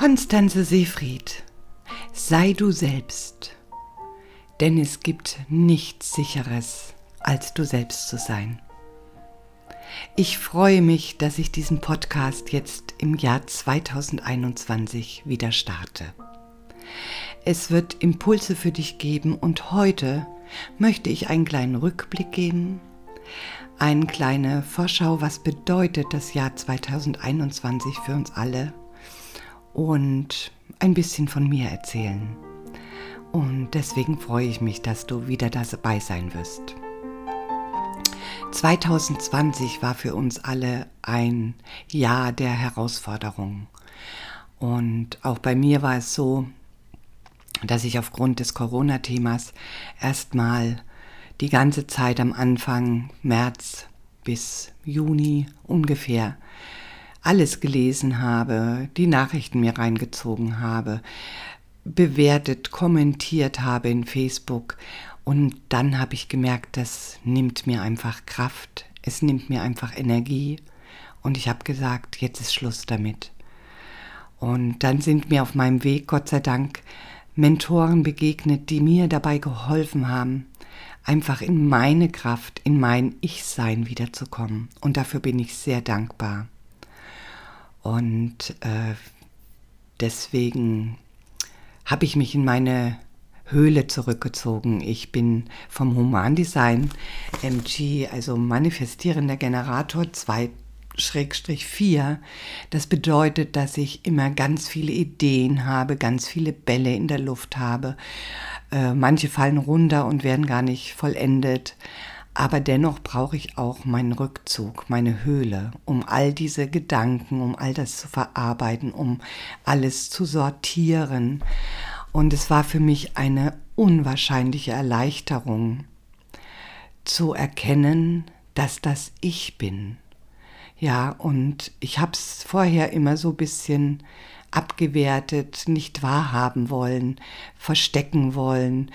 Konstanze Seefried, sei du selbst, denn es gibt nichts Sicheres, als du selbst zu sein. Ich freue mich, dass ich diesen Podcast jetzt im Jahr 2021 wieder starte. Es wird Impulse für dich geben und heute möchte ich einen kleinen Rückblick geben, eine kleine Vorschau, was bedeutet das Jahr 2021 für uns alle und ein bisschen von mir erzählen. Und deswegen freue ich mich, dass du wieder dabei sein wirst. 2020 war für uns alle ein Jahr der Herausforderung. Und auch bei mir war es so, dass ich aufgrund des Corona-Themas erstmal die ganze Zeit am Anfang März bis Juni ungefähr alles gelesen habe, die Nachrichten mir reingezogen habe, bewertet, kommentiert habe in Facebook. Und dann habe ich gemerkt, das nimmt mir einfach Kraft, es nimmt mir einfach Energie. Und ich habe gesagt, jetzt ist Schluss damit. Und dann sind mir auf meinem Weg, Gott sei Dank, Mentoren begegnet, die mir dabei geholfen haben, einfach in meine Kraft, in mein Ich-Sein wiederzukommen. Und dafür bin ich sehr dankbar. Und äh, deswegen habe ich mich in meine Höhle zurückgezogen. Ich bin vom Humandesign MG, also manifestierender Generator 2 Schrägstrich 4. Das bedeutet, dass ich immer ganz viele Ideen habe, ganz viele Bälle in der Luft habe. Äh, manche fallen runter und werden gar nicht vollendet. Aber dennoch brauche ich auch meinen Rückzug, meine Höhle, um all diese Gedanken, um all das zu verarbeiten, um alles zu sortieren. Und es war für mich eine unwahrscheinliche Erleichterung zu erkennen, dass das ich bin. Ja, und ich habe es vorher immer so ein bisschen abgewertet, nicht wahrhaben wollen, verstecken wollen,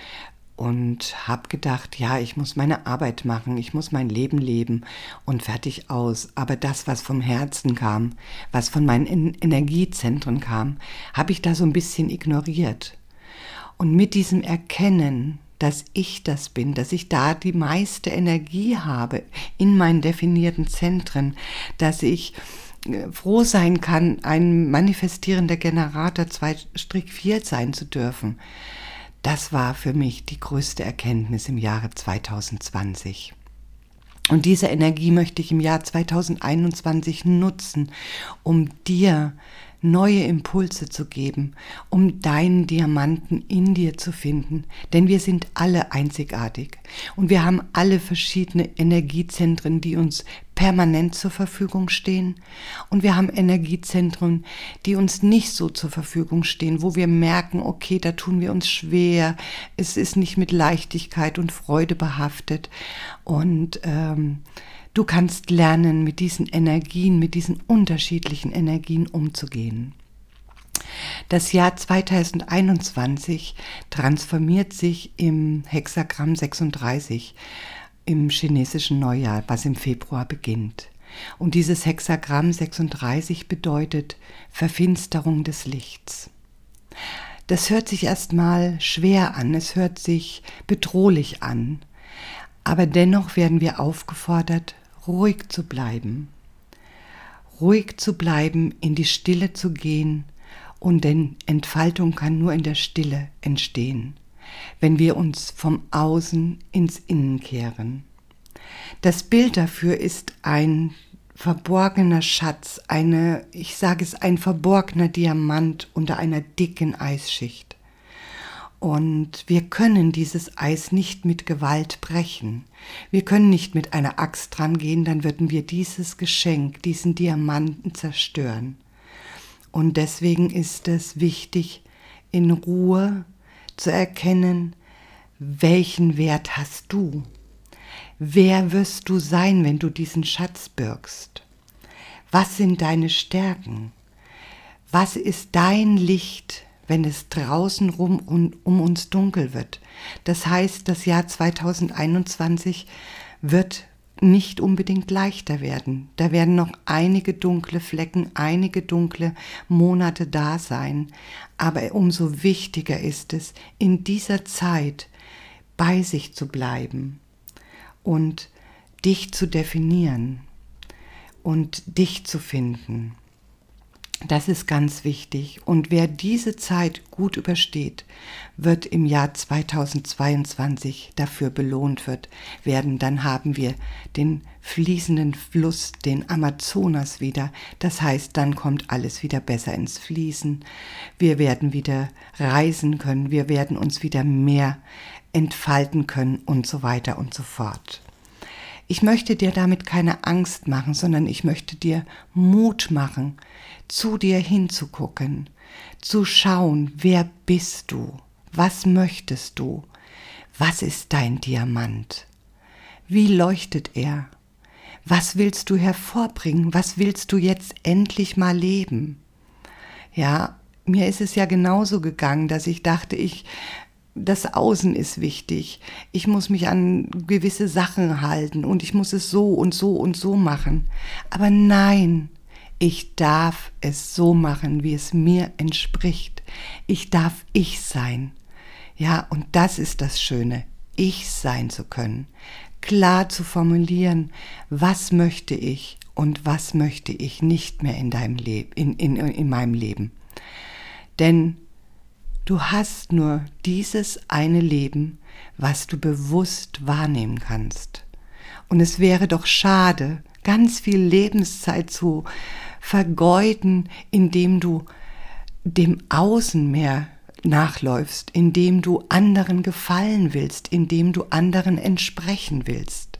und habe gedacht, ja, ich muss meine Arbeit machen, ich muss mein Leben leben und fertig aus. Aber das, was vom Herzen kam, was von meinen Energiezentren kam, habe ich da so ein bisschen ignoriert. Und mit diesem Erkennen, dass ich das bin, dass ich da die meiste Energie habe in meinen definierten Zentren, dass ich äh, froh sein kann, ein manifestierender Generator 2-4 sein zu dürfen, das war für mich die größte Erkenntnis im Jahre 2020. Und diese Energie möchte ich im Jahr 2021 nutzen, um dir neue Impulse zu geben, um deinen Diamanten in dir zu finden. Denn wir sind alle einzigartig und wir haben alle verschiedene Energiezentren, die uns permanent zur Verfügung stehen. Und wir haben Energiezentren, die uns nicht so zur Verfügung stehen, wo wir merken, okay, da tun wir uns schwer, es ist nicht mit Leichtigkeit und Freude behaftet. Und ähm, Du kannst lernen, mit diesen Energien, mit diesen unterschiedlichen Energien umzugehen. Das Jahr 2021 transformiert sich im Hexagramm 36 im chinesischen Neujahr, was im Februar beginnt. Und dieses Hexagramm 36 bedeutet Verfinsterung des Lichts. Das hört sich erstmal schwer an, es hört sich bedrohlich an, aber dennoch werden wir aufgefordert, ruhig zu bleiben, ruhig zu bleiben, in die Stille zu gehen, und denn Entfaltung kann nur in der Stille entstehen, wenn wir uns vom Außen ins Innen kehren. Das Bild dafür ist ein verborgener Schatz, eine, ich sage es, ein verborgener Diamant unter einer dicken Eisschicht. Und wir können dieses Eis nicht mit Gewalt brechen. Wir können nicht mit einer Axt dran gehen, dann würden wir dieses Geschenk, diesen Diamanten zerstören. Und deswegen ist es wichtig, in Ruhe zu erkennen, welchen Wert hast du? Wer wirst du sein, wenn du diesen Schatz birgst? Was sind deine Stärken? Was ist dein Licht, wenn es draußen rum und um uns dunkel wird. Das heißt, das Jahr 2021 wird nicht unbedingt leichter werden. Da werden noch einige dunkle Flecken, einige dunkle Monate da sein. Aber umso wichtiger ist es, in dieser Zeit bei sich zu bleiben und dich zu definieren und dich zu finden. Das ist ganz wichtig. Und wer diese Zeit gut übersteht, wird im Jahr 2022 dafür belohnt wird, werden. Dann haben wir den fließenden Fluss, den Amazonas wieder. Das heißt, dann kommt alles wieder besser ins Fließen. Wir werden wieder reisen können. Wir werden uns wieder mehr entfalten können und so weiter und so fort. Ich möchte dir damit keine Angst machen, sondern ich möchte dir Mut machen, zu dir hinzugucken, zu schauen, wer bist du, was möchtest du, was ist dein Diamant, wie leuchtet er, was willst du hervorbringen, was willst du jetzt endlich mal leben. Ja, mir ist es ja genauso gegangen, dass ich dachte, ich das Außen ist wichtig. Ich muss mich an gewisse Sachen halten und ich muss es so und so und so machen. Aber nein, ich darf es so machen, wie es mir entspricht. Ich darf ich sein. Ja, und das ist das Schöne, ich sein zu können. Klar zu formulieren, was möchte ich und was möchte ich nicht mehr in deinem Leben, in, in, in meinem Leben. Denn Du hast nur dieses eine Leben, was du bewusst wahrnehmen kannst. Und es wäre doch schade, ganz viel Lebenszeit zu vergeuden, indem du dem Außen mehr nachläufst, indem du anderen gefallen willst, indem du anderen entsprechen willst.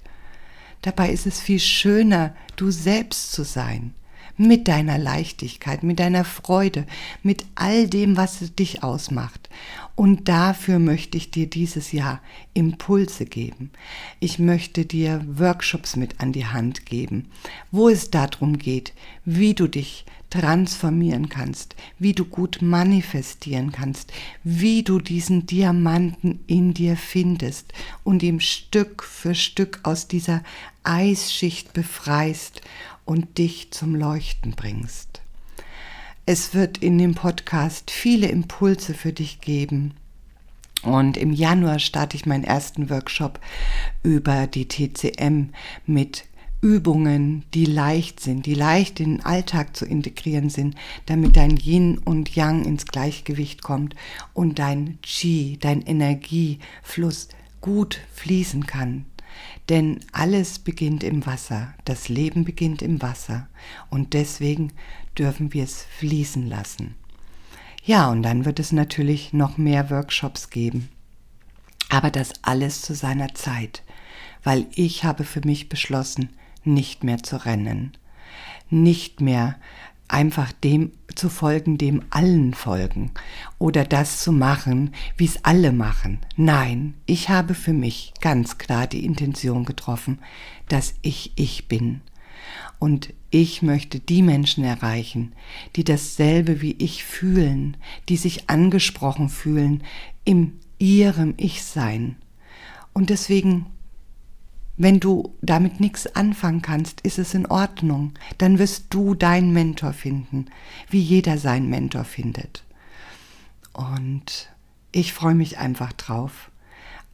Dabei ist es viel schöner, du selbst zu sein mit deiner Leichtigkeit, mit deiner Freude, mit all dem, was dich ausmacht. Und dafür möchte ich dir dieses Jahr Impulse geben. Ich möchte dir Workshops mit an die Hand geben, wo es darum geht, wie du dich transformieren kannst, wie du gut manifestieren kannst, wie du diesen Diamanten in dir findest und ihm Stück für Stück aus dieser Eisschicht befreist und dich zum Leuchten bringst. Es wird in dem Podcast viele Impulse für dich geben. Und im Januar starte ich meinen ersten Workshop über die TCM mit Übungen, die leicht sind, die leicht in den Alltag zu integrieren sind, damit dein Yin und Yang ins Gleichgewicht kommt und dein Qi, dein Energiefluss gut fließen kann. Denn alles beginnt im Wasser, das Leben beginnt im Wasser und deswegen dürfen wir es fließen lassen. Ja, und dann wird es natürlich noch mehr Workshops geben. Aber das alles zu seiner Zeit, weil ich habe für mich beschlossen, nicht mehr zu rennen, nicht mehr einfach dem zu folgen, dem allen folgen oder das zu machen, wie es alle machen. Nein, ich habe für mich ganz klar die Intention getroffen, dass ich ich bin. Und ich möchte die Menschen erreichen, die dasselbe wie ich fühlen, die sich angesprochen fühlen im ihrem Ich-Sein. Und deswegen wenn du damit nichts anfangen kannst, ist es in Ordnung. Dann wirst du deinen Mentor finden, wie jeder seinen Mentor findet. Und ich freue mich einfach drauf.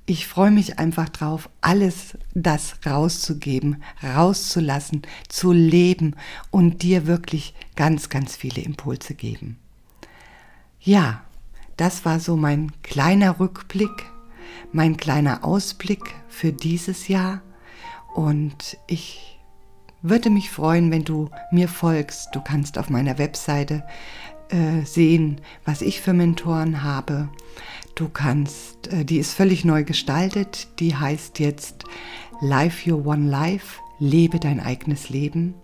Ich freue mich einfach drauf, alles das rauszugeben, rauszulassen, zu leben und dir wirklich ganz, ganz viele Impulse geben. Ja, das war so mein kleiner Rückblick, mein kleiner Ausblick für dieses Jahr und ich würde mich freuen, wenn du mir folgst. Du kannst auf meiner Webseite äh, sehen, was ich für Mentoren habe. Du kannst, äh, die ist völlig neu gestaltet. Die heißt jetzt Life Your One Life, lebe dein eigenes Leben.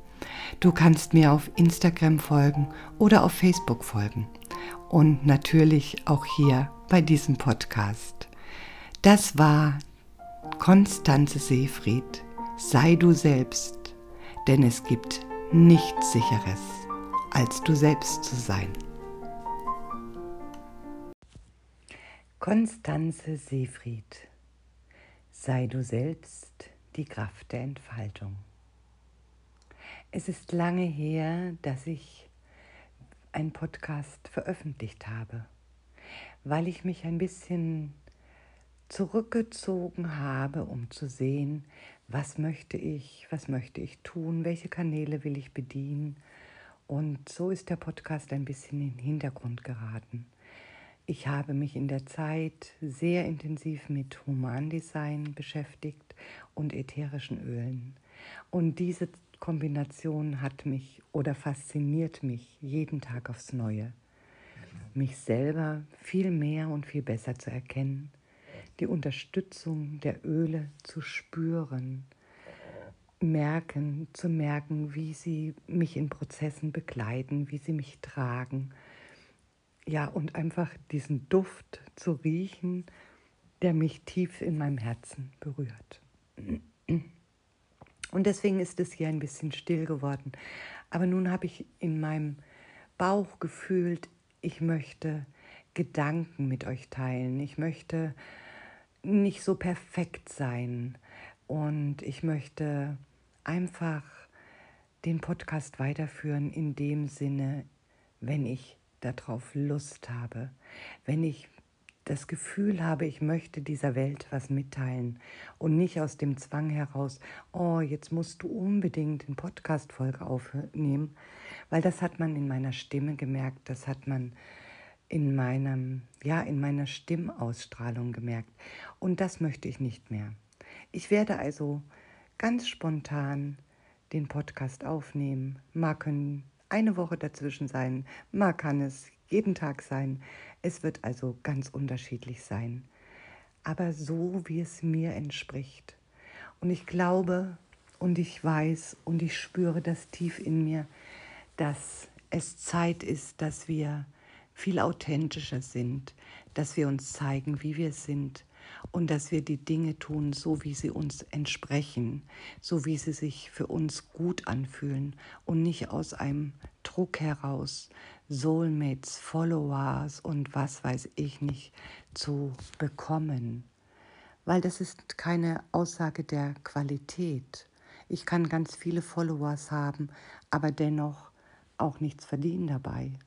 Du kannst mir auf Instagram folgen oder auf Facebook folgen. Und natürlich auch hier bei diesem Podcast. Das war Konstanze Seefried Sei du selbst, denn es gibt nichts Sicheres, als du selbst zu sein. Konstanze Seefried Sei du selbst, die Kraft der Entfaltung. Es ist lange her, dass ich einen Podcast veröffentlicht habe, weil ich mich ein bisschen zurückgezogen habe, um zu sehen, was möchte ich, was möchte ich tun, welche Kanäle will ich bedienen. Und so ist der Podcast ein bisschen in den Hintergrund geraten. Ich habe mich in der Zeit sehr intensiv mit Humandesign beschäftigt und ätherischen Ölen. Und diese Kombination hat mich oder fasziniert mich jeden Tag aufs Neue. Mich selber viel mehr und viel besser zu erkennen, die Unterstützung der Öle zu spüren, merken, zu merken, wie sie mich in Prozessen begleiten, wie sie mich tragen ja, und einfach diesen Duft zu riechen, der mich tief in meinem Herzen berührt. Und deswegen ist es hier ein bisschen still geworden. Aber nun habe ich in meinem Bauch gefühlt, ich möchte Gedanken mit euch teilen. Ich möchte nicht so perfekt sein. Und ich möchte einfach den Podcast weiterführen in dem Sinne, wenn ich darauf Lust habe, wenn ich das Gefühl habe, ich möchte dieser Welt was mitteilen und nicht aus dem Zwang heraus, oh, jetzt musst du unbedingt eine Podcast-Folge aufnehmen, weil das hat man in meiner Stimme gemerkt, das hat man in meinem, ja, in meiner Stimmausstrahlung gemerkt. Und das möchte ich nicht mehr. Ich werde also ganz spontan den Podcast aufnehmen, mag können eine Woche dazwischen sein, mal kann es jeden Tag sein. Es wird also ganz unterschiedlich sein, aber so, wie es mir entspricht. Und ich glaube und ich weiß und ich spüre das tief in mir, dass es Zeit ist, dass wir viel authentischer sind, dass wir uns zeigen, wie wir sind und dass wir die Dinge tun, so wie sie uns entsprechen, so wie sie sich für uns gut anfühlen und nicht aus einem Druck heraus, Soulmates, Followers und was weiß ich nicht zu bekommen. Weil das ist keine Aussage der Qualität. Ich kann ganz viele Followers haben, aber dennoch auch nichts verdienen dabei.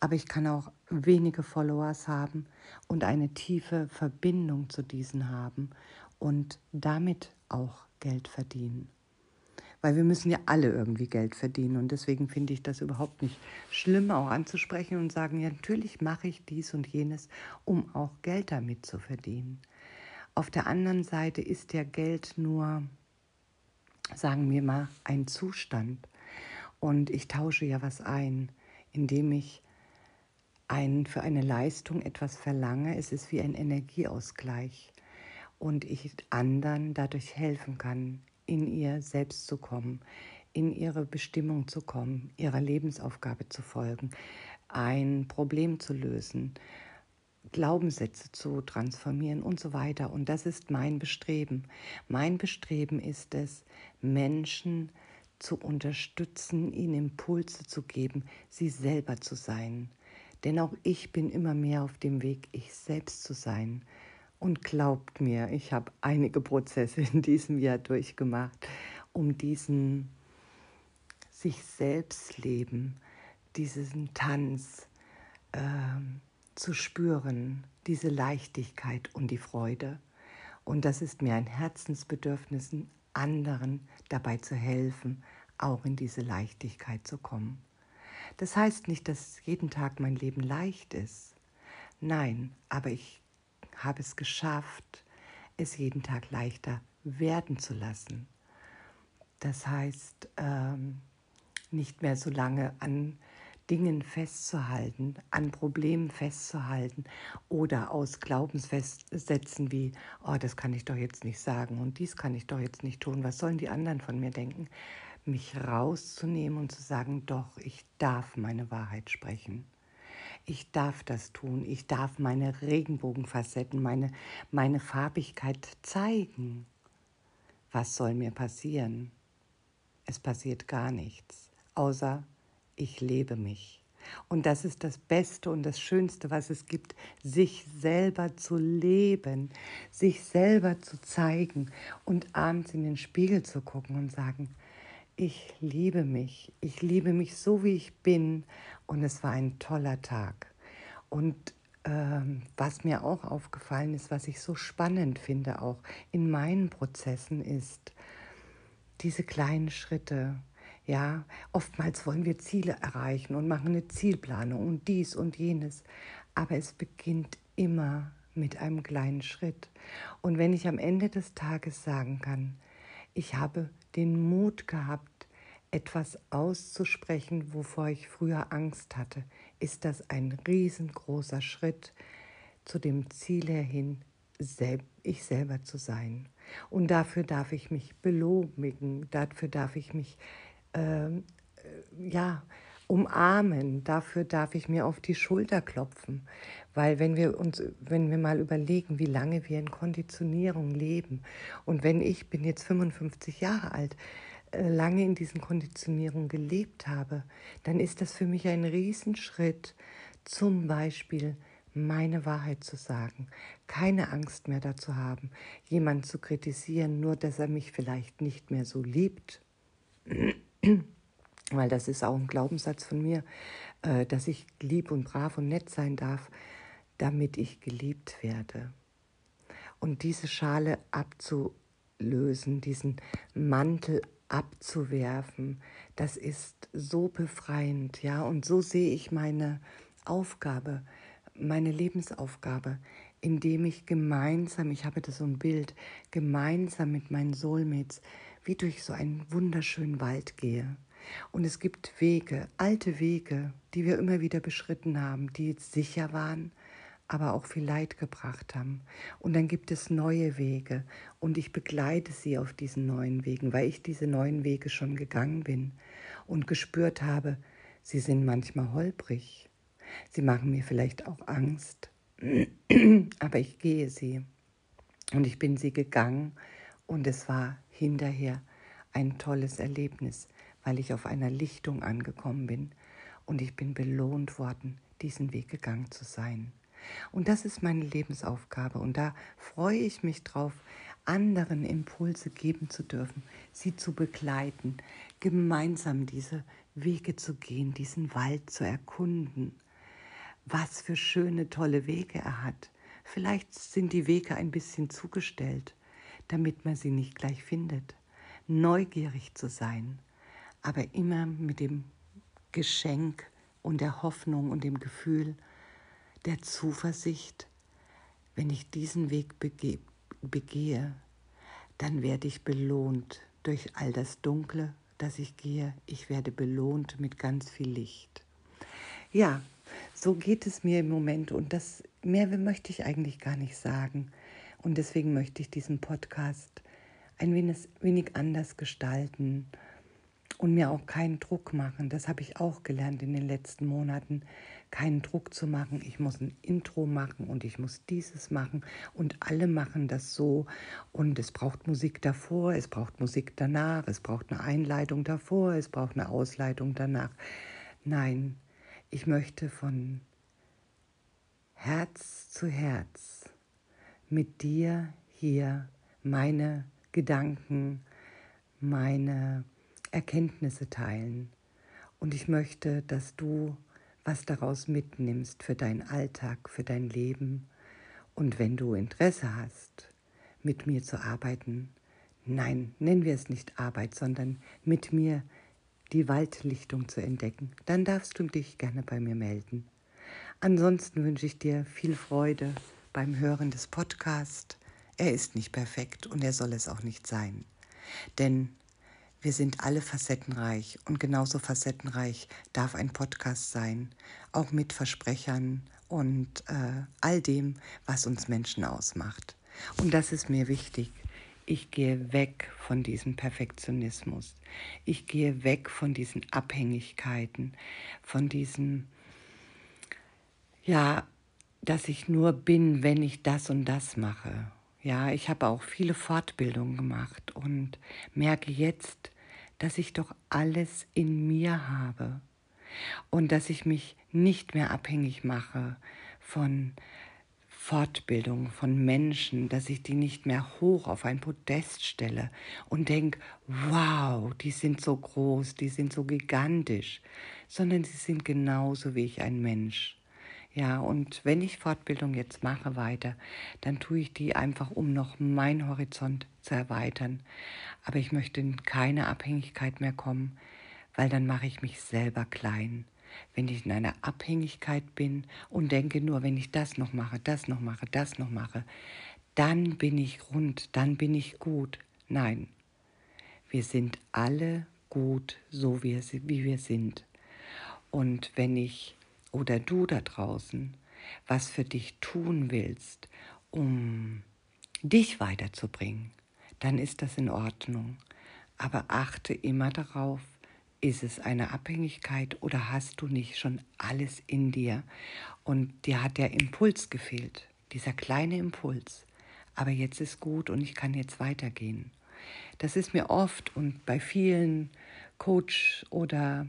Aber ich kann auch wenige Followers haben und eine tiefe Verbindung zu diesen haben und damit auch Geld verdienen. Weil wir müssen ja alle irgendwie Geld verdienen und deswegen finde ich das überhaupt nicht schlimm, auch anzusprechen und sagen, ja, natürlich mache ich dies und jenes, um auch Geld damit zu verdienen. Auf der anderen Seite ist ja Geld nur, sagen wir mal, ein Zustand. Und ich tausche ja was ein indem ich ein, für eine Leistung etwas verlange. Es ist wie ein Energieausgleich und ich anderen dadurch helfen kann, in ihr selbst zu kommen, in ihre Bestimmung zu kommen, ihrer Lebensaufgabe zu folgen, ein Problem zu lösen, Glaubenssätze zu transformieren und so weiter. Und das ist mein Bestreben. Mein Bestreben ist es, Menschen zu unterstützen, ihnen Impulse zu geben, sie selber zu sein. Denn auch ich bin immer mehr auf dem Weg, ich selbst zu sein. Und glaubt mir, ich habe einige Prozesse in diesem Jahr durchgemacht, um diesen sich selbst leben, diesen Tanz äh, zu spüren, diese Leichtigkeit und die Freude. Und das ist mir ein Herzensbedürfnis, anderen dabei zu helfen, auch in diese Leichtigkeit zu kommen. Das heißt nicht, dass jeden Tag mein Leben leicht ist. Nein, aber ich habe es geschafft, es jeden Tag leichter werden zu lassen. Das heißt, ähm, nicht mehr so lange an Dingen festzuhalten, an Problemen festzuhalten oder aus Glaubenssätzen wie, oh, das kann ich doch jetzt nicht sagen und dies kann ich doch jetzt nicht tun, was sollen die anderen von mir denken, mich rauszunehmen und zu sagen, doch, ich darf meine Wahrheit sprechen. Ich darf das tun, ich darf meine Regenbogenfacetten, meine, meine Farbigkeit zeigen. Was soll mir passieren? Es passiert gar nichts, außer ich lebe mich Und das ist das Beste und das Schönste, was es gibt, sich selber zu leben, sich selber zu zeigen und abends in den Spiegel zu gucken und sagen, ich liebe mich, ich liebe mich so, wie ich bin und es war ein toller Tag. Und ähm, was mir auch aufgefallen ist, was ich so spannend finde, auch in meinen Prozessen, ist diese kleinen Schritte. Ja, oftmals wollen wir Ziele erreichen und machen eine Zielplanung und dies und jenes, aber es beginnt immer mit einem kleinen Schritt. Und wenn ich am Ende des Tages sagen kann, ich habe den Mut gehabt, etwas auszusprechen, wovor ich früher Angst hatte, ist das ein riesengroßer Schritt zu dem Ziel hin, ich selber zu sein. Und dafür darf ich mich belobigen, dafür darf ich mich ähm, äh, ja, umarmen, dafür darf ich mir auf die Schulter klopfen. Weil wenn wir uns, wenn wir mal überlegen, wie lange wir in Konditionierung leben. Und wenn ich bin jetzt 55 Jahre alt, äh, lange in diesen Konditionierungen gelebt habe, dann ist das für mich ein Riesenschritt, zum Beispiel meine Wahrheit zu sagen, keine Angst mehr dazu haben, jemanden zu kritisieren, nur dass er mich vielleicht nicht mehr so liebt weil das ist auch ein Glaubenssatz von mir, äh, dass ich lieb und brav und nett sein darf, damit ich geliebt werde. Und diese Schale abzulösen, diesen Mantel abzuwerfen, das ist so befreiend, ja, und so sehe ich meine Aufgabe, meine Lebensaufgabe, indem ich gemeinsam, ich habe da so ein Bild, gemeinsam mit meinen Soulmates wie durch so einen wunderschönen Wald gehe. Und es gibt Wege, alte Wege, die wir immer wieder beschritten haben, die jetzt sicher waren, aber auch viel Leid gebracht haben. Und dann gibt es neue Wege und ich begleite sie auf diesen neuen Wegen, weil ich diese neuen Wege schon gegangen bin und gespürt habe, sie sind manchmal holprig. Sie machen mir vielleicht auch Angst, aber ich gehe sie. Und ich bin sie gegangen und es war hinterher ein tolles Erlebnis, weil ich auf einer Lichtung angekommen bin und ich bin belohnt worden, diesen Weg gegangen zu sein. Und das ist meine Lebensaufgabe und da freue ich mich drauf, anderen Impulse geben zu dürfen, sie zu begleiten, gemeinsam diese Wege zu gehen, diesen Wald zu erkunden. Was für schöne, tolle Wege er hat. Vielleicht sind die Wege ein bisschen zugestellt, damit man sie nicht gleich findet. Neugierig zu sein, aber immer mit dem Geschenk und der Hoffnung und dem Gefühl der Zuversicht, wenn ich diesen Weg bege begehe, dann werde ich belohnt durch all das Dunkle, das ich gehe. Ich werde belohnt mit ganz viel Licht. Ja, so geht es mir im Moment und das mehr möchte ich eigentlich gar nicht sagen. Und deswegen möchte ich diesen Podcast ein wenig, wenig anders gestalten und mir auch keinen Druck machen. Das habe ich auch gelernt in den letzten Monaten, keinen Druck zu machen. Ich muss ein Intro machen und ich muss dieses machen und alle machen das so und es braucht Musik davor, es braucht Musik danach, es braucht eine Einleitung davor, es braucht eine Ausleitung danach. Nein, ich möchte von Herz zu Herz mit dir hier meine Gedanken, meine Erkenntnisse teilen. Und ich möchte, dass du was daraus mitnimmst für deinen Alltag, für dein Leben. Und wenn du Interesse hast, mit mir zu arbeiten, nein, nennen wir es nicht Arbeit, sondern mit mir die Waldlichtung zu entdecken, dann darfst du dich gerne bei mir melden. Ansonsten wünsche ich dir viel Freude beim Hören des Podcasts. Er ist nicht perfekt und er soll es auch nicht sein. Denn wir sind alle facettenreich und genauso facettenreich darf ein Podcast sein, auch mit Versprechern und äh, all dem, was uns Menschen ausmacht. Und das ist mir wichtig. Ich gehe weg von diesem Perfektionismus. Ich gehe weg von diesen Abhängigkeiten, von diesem, ja, dass ich nur bin, wenn ich das und das mache. Ja, ich habe auch viele Fortbildungen gemacht und merke jetzt, dass ich doch alles in mir habe. und dass ich mich nicht mehr abhängig mache von Fortbildung von Menschen, dass ich die nicht mehr hoch auf ein Podest stelle und denke, wow, die sind so groß, die sind so gigantisch, sondern sie sind genauso wie ich ein Mensch. Ja, und wenn ich Fortbildung jetzt mache weiter, dann tue ich die einfach, um noch meinen Horizont zu erweitern. Aber ich möchte in keine Abhängigkeit mehr kommen, weil dann mache ich mich selber klein. Wenn ich in einer Abhängigkeit bin und denke nur, wenn ich das noch mache, das noch mache, das noch mache, dann bin ich rund, dann bin ich gut. Nein, wir sind alle gut, so wie wir sind. Und wenn ich oder du da draußen was für dich tun willst, um dich weiterzubringen, dann ist das in Ordnung. Aber achte immer darauf, ist es eine Abhängigkeit oder hast du nicht schon alles in dir? Und dir hat der Impuls gefehlt, dieser kleine Impuls. Aber jetzt ist gut und ich kann jetzt weitergehen. Das ist mir oft und bei vielen Coach oder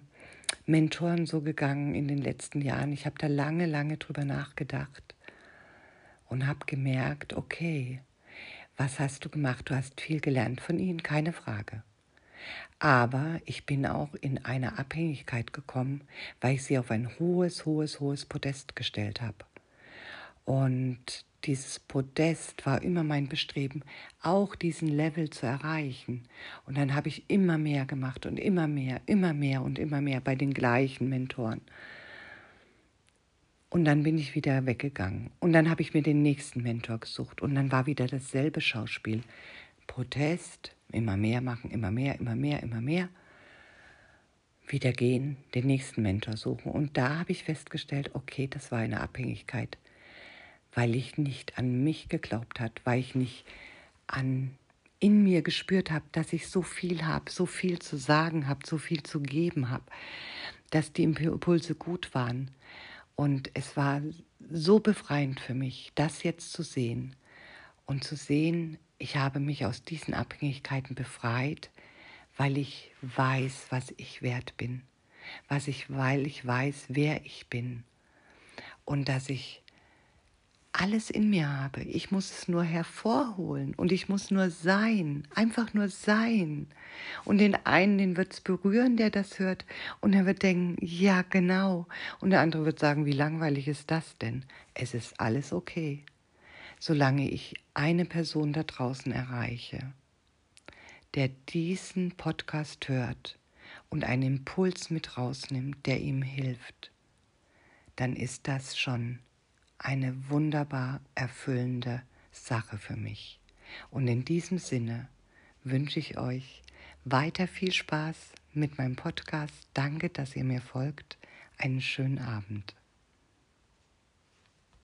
Mentoren so gegangen in den letzten Jahren. Ich habe da lange, lange drüber nachgedacht und habe gemerkt, okay, was hast du gemacht? Du hast viel gelernt von ihnen, keine Frage. Aber ich bin auch in eine Abhängigkeit gekommen, weil ich sie auf ein hohes, hohes, hohes Podest gestellt habe. Und dieses Podest war immer mein Bestreben, auch diesen Level zu erreichen. Und dann habe ich immer mehr gemacht und immer mehr, immer mehr und immer mehr bei den gleichen Mentoren. Und dann bin ich wieder weggegangen. Und dann habe ich mir den nächsten Mentor gesucht. Und dann war wieder dasselbe Schauspiel. Protest, immer mehr machen, immer mehr, immer mehr, immer mehr. Wieder gehen, den nächsten Mentor suchen. Und da habe ich festgestellt, okay, das war eine Abhängigkeit weil ich nicht an mich geglaubt hat, weil ich nicht an in mir gespürt habe, dass ich so viel habe, so viel zu sagen habe, so viel zu geben habe, dass die Impulse gut waren. Und es war so befreiend für mich, das jetzt zu sehen und zu sehen, ich habe mich aus diesen Abhängigkeiten befreit, weil ich weiß, was ich wert bin, was ich, weil ich weiß, wer ich bin und dass ich alles in mir habe. Ich muss es nur hervorholen und ich muss nur sein, einfach nur sein. Und den einen, den wird es berühren, der das hört, und er wird denken, ja genau. Und der andere wird sagen, wie langweilig ist das denn? Es ist alles okay, solange ich eine Person da draußen erreiche, der diesen Podcast hört und einen Impuls mit rausnimmt, der ihm hilft, dann ist das schon eine wunderbar erfüllende Sache für mich. Und in diesem Sinne wünsche ich euch weiter viel Spaß mit meinem Podcast. Danke, dass ihr mir folgt. Einen schönen Abend.